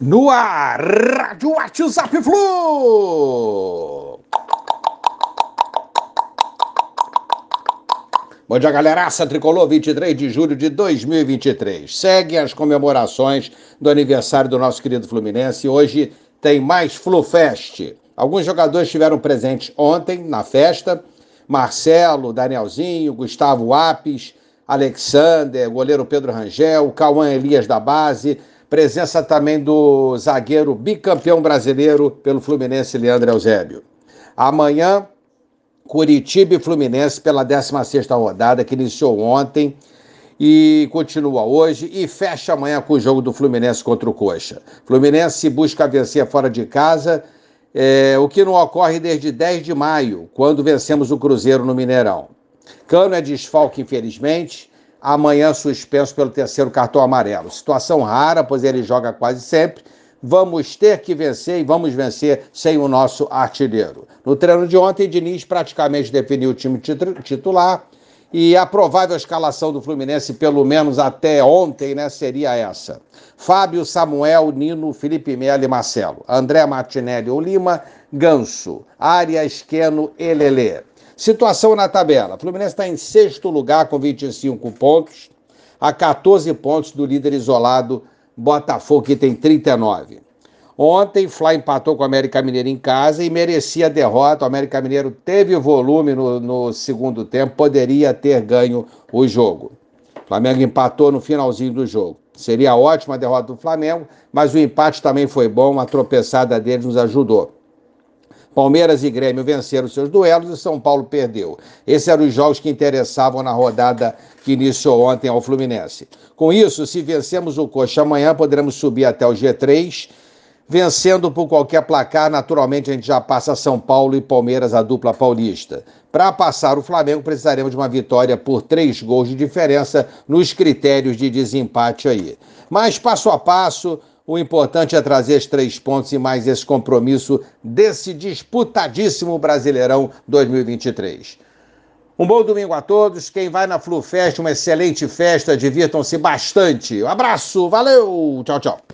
No ar, Rádio WhatsApp Flu! Bom dia, galeraça tricolor, 23 de julho de 2023. Seguem as comemorações do aniversário do nosso querido Fluminense. Hoje tem mais FluFest. Alguns jogadores estiveram presentes ontem na festa. Marcelo, Danielzinho, Gustavo Apes, Alexander, goleiro Pedro Rangel, Cauã Elias da base, presença também do zagueiro bicampeão brasileiro pelo Fluminense, Leandro Eusébio. Amanhã, Curitiba e Fluminense pela 16ª rodada, que iniciou ontem e continua hoje e fecha amanhã com o jogo do Fluminense contra o Coxa. Fluminense busca vencer fora de casa, é, o que não ocorre desde 10 de maio, quando vencemos o Cruzeiro no Mineirão. Cano é desfalque, infelizmente. Amanhã suspenso pelo terceiro cartão amarelo. Situação rara, pois ele joga quase sempre. Vamos ter que vencer e vamos vencer sem o nosso artilheiro. No treino de ontem, Diniz praticamente definiu o time titular e a provável escalação do Fluminense, pelo menos até ontem, né, seria essa: Fábio, Samuel, Nino, Felipe Melo e Marcelo. André Martinelli ou Lima, Ganso, Arias, Queno e Lelê. Situação na tabela: Fluminense está em sexto lugar com 25 pontos, a 14 pontos do líder isolado Botafogo, que tem 39. Ontem, Fla empatou com o América Mineiro em casa e merecia a derrota. O América Mineiro teve volume no, no segundo tempo, poderia ter ganho o jogo. O Flamengo empatou no finalzinho do jogo. Seria ótima a derrota do Flamengo, mas o empate também foi bom, a tropeçada deles nos ajudou. Palmeiras e Grêmio venceram seus duelos e São Paulo perdeu. Esses eram os jogos que interessavam na rodada que iniciou ontem ao Fluminense. Com isso, se vencemos o Coxa amanhã, poderemos subir até o G3. Vencendo por qualquer placar, naturalmente a gente já passa São Paulo e Palmeiras, a dupla paulista. Para passar o Flamengo, precisaremos de uma vitória por três gols de diferença nos critérios de desempate aí. Mas passo a passo, o importante é trazer os três pontos e mais esse compromisso desse disputadíssimo Brasileirão 2023. Um bom domingo a todos. Quem vai na FluFest, uma excelente festa. Divirtam-se bastante. Um abraço, valeu, tchau, tchau.